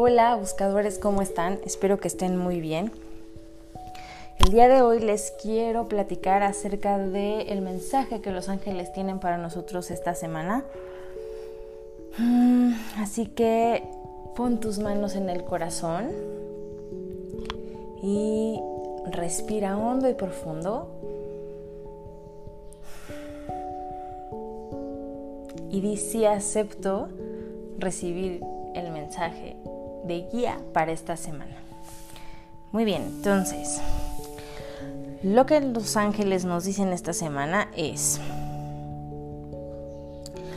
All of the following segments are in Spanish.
Hola buscadores, ¿cómo están? Espero que estén muy bien. El día de hoy les quiero platicar acerca del el mensaje que los ángeles tienen para nosotros esta semana. Mm, así que pon tus manos en el corazón y respira hondo y profundo. Y di si acepto recibir el mensaje de guía para esta semana. Muy bien, entonces, lo que los ángeles nos dicen esta semana es,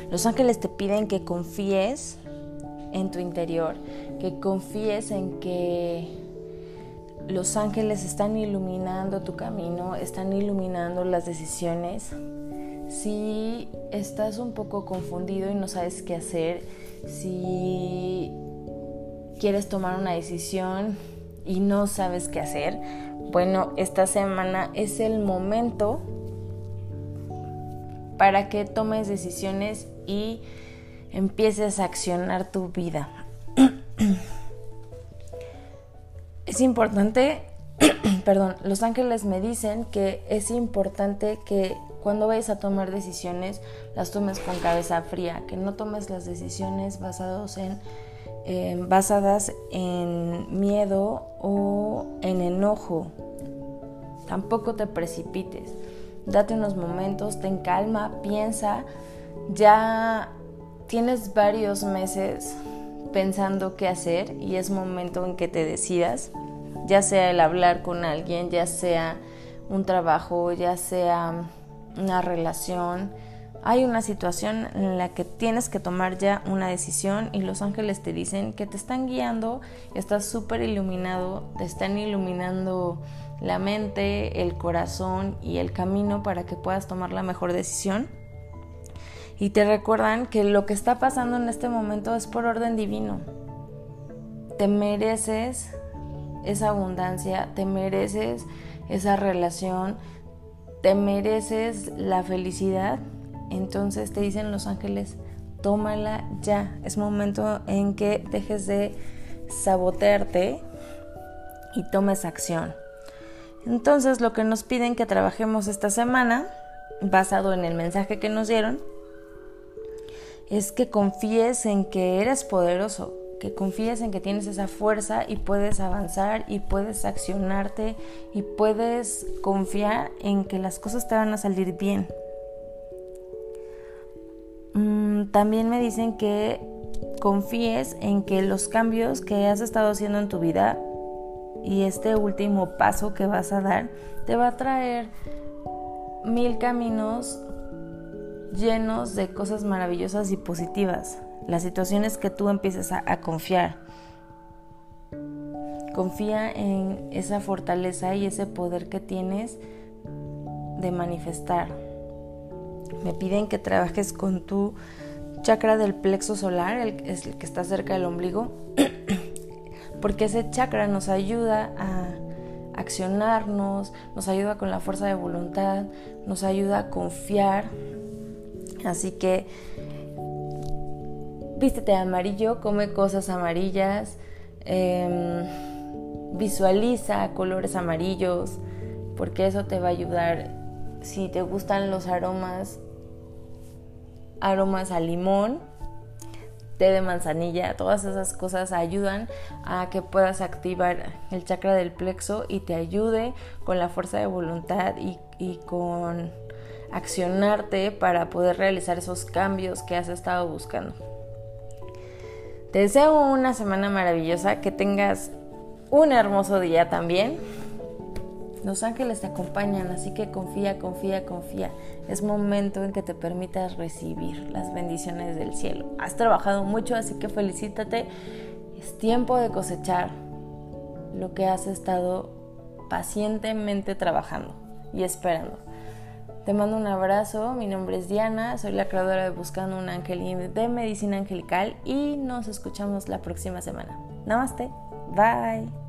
los ángeles te piden que confíes en tu interior, que confíes en que los ángeles están iluminando tu camino, están iluminando las decisiones. Si estás un poco confundido y no sabes qué hacer, si quieres tomar una decisión y no sabes qué hacer, bueno, esta semana es el momento para que tomes decisiones y empieces a accionar tu vida. es importante, perdón, los ángeles me dicen que es importante que cuando vayas a tomar decisiones las tomes con cabeza fría, que no tomes las decisiones basados en, basadas en miedo o en enojo. Tampoco te precipites. Date unos momentos, ten calma, piensa. Ya tienes varios meses pensando qué hacer y es momento en que te decidas, ya sea el hablar con alguien, ya sea un trabajo, ya sea una relación, hay una situación en la que tienes que tomar ya una decisión y los ángeles te dicen que te están guiando, estás súper iluminado, te están iluminando la mente, el corazón y el camino para que puedas tomar la mejor decisión. Y te recuerdan que lo que está pasando en este momento es por orden divino. Te mereces esa abundancia, te mereces esa relación, te mereces la felicidad, entonces te dicen los ángeles, tómala ya. Es momento en que dejes de sabotearte y tomes acción. Entonces lo que nos piden que trabajemos esta semana, basado en el mensaje que nos dieron, es que confíes en que eres poderoso, que confíes en que tienes esa fuerza y puedes avanzar y puedes accionarte y puedes confiar en que las cosas te van a salir bien. También me dicen que confíes en que los cambios que has estado haciendo en tu vida y este último paso que vas a dar te va a traer mil caminos llenos de cosas maravillosas y positivas. Las situaciones que tú empieces a, confiar. Confía en esa fortaleza y ese poder que tienes de manifestar. Me piden que trabajes con tu chakra del plexo solar, el, que está cerca del ombligo, porque ese chakra nos ayuda a accionarnos, nos ayuda con la fuerza de voluntad, nos ayuda a confiar. Así que vístete amarillo, come cosas amarillas, em, visualiza colores amarillos, porque eso te va a ayudar. Si te gustan los aromas, aromas a limón, té de manzanilla, todas esas cosas ayudan a que puedas activar el chakra del plexo y te ayude con la fuerza de voluntad y, y con accionarte para poder realizar esos cambios que has estado buscando. Te deseo una semana maravillosa, que tengas un hermoso día también. Los ángeles te acompañan, así que confía, confía, confía. Es momento en que te permitas recibir las bendiciones del cielo. Has trabajado mucho, así que felicítate. Es tiempo de cosechar lo que has estado pacientemente trabajando y esperando. Te mando un abrazo, mi nombre es Diana, soy la creadora de Buscando un Ángel de Medicina Angelical y nos escuchamos la próxima semana. Namaste, bye.